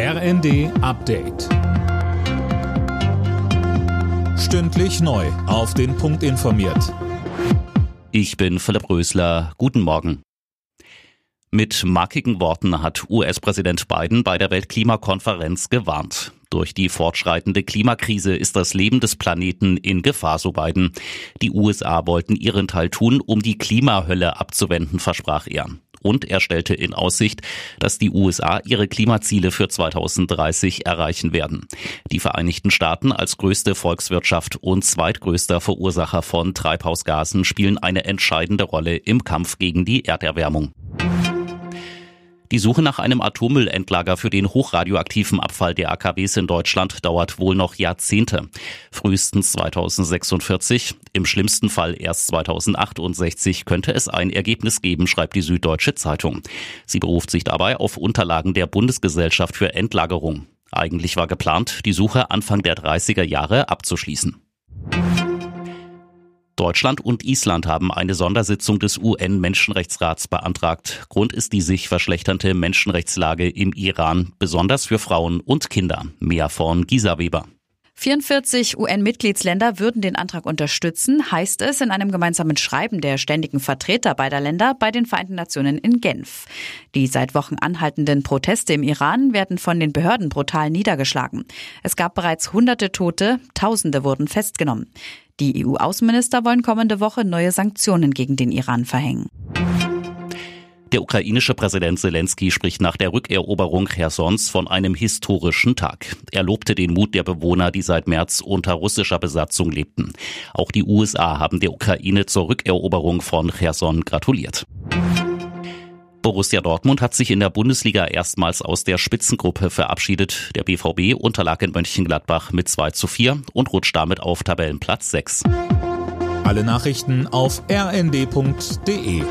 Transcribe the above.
RND Update. Stündlich neu. Auf den Punkt informiert. Ich bin Philipp Rösler. Guten Morgen. Mit markigen Worten hat US-Präsident Biden bei der Weltklimakonferenz gewarnt. Durch die fortschreitende Klimakrise ist das Leben des Planeten in Gefahr, so Biden. Die USA wollten ihren Teil tun, um die Klimahölle abzuwenden, versprach er. Und er stellte in Aussicht, dass die USA ihre Klimaziele für 2030 erreichen werden. Die Vereinigten Staaten als größte Volkswirtschaft und zweitgrößter Verursacher von Treibhausgasen spielen eine entscheidende Rolle im Kampf gegen die Erderwärmung. Die Suche nach einem Atommüllendlager für den hochradioaktiven Abfall der AKWs in Deutschland dauert wohl noch Jahrzehnte. Frühestens 2046, im schlimmsten Fall erst 2068 könnte es ein Ergebnis geben, schreibt die Süddeutsche Zeitung. Sie beruft sich dabei auf Unterlagen der Bundesgesellschaft für Endlagerung. Eigentlich war geplant, die Suche Anfang der 30er Jahre abzuschließen. Deutschland und Island haben eine Sondersitzung des UN-Menschenrechtsrats beantragt. Grund ist die sich verschlechternde Menschenrechtslage im Iran, besonders für Frauen und Kinder. Mehr von Gisa Weber. 44 UN-Mitgliedsländer würden den Antrag unterstützen, heißt es in einem gemeinsamen Schreiben der ständigen Vertreter beider Länder bei den Vereinten Nationen in Genf. Die seit Wochen anhaltenden Proteste im Iran werden von den Behörden brutal niedergeschlagen. Es gab bereits hunderte Tote, Tausende wurden festgenommen. Die EU-Außenminister wollen kommende Woche neue Sanktionen gegen den Iran verhängen. Der ukrainische Präsident Zelensky spricht nach der Rückeroberung Chersons von einem historischen Tag. Er lobte den Mut der Bewohner, die seit März unter russischer Besatzung lebten. Auch die USA haben der Ukraine zur Rückeroberung von Cherson gratuliert. Borussia Dortmund hat sich in der Bundesliga erstmals aus der Spitzengruppe verabschiedet. Der BVB unterlag in Mönchengladbach mit 2 zu 4 und rutscht damit auf Tabellenplatz 6. Alle Nachrichten auf rnd.de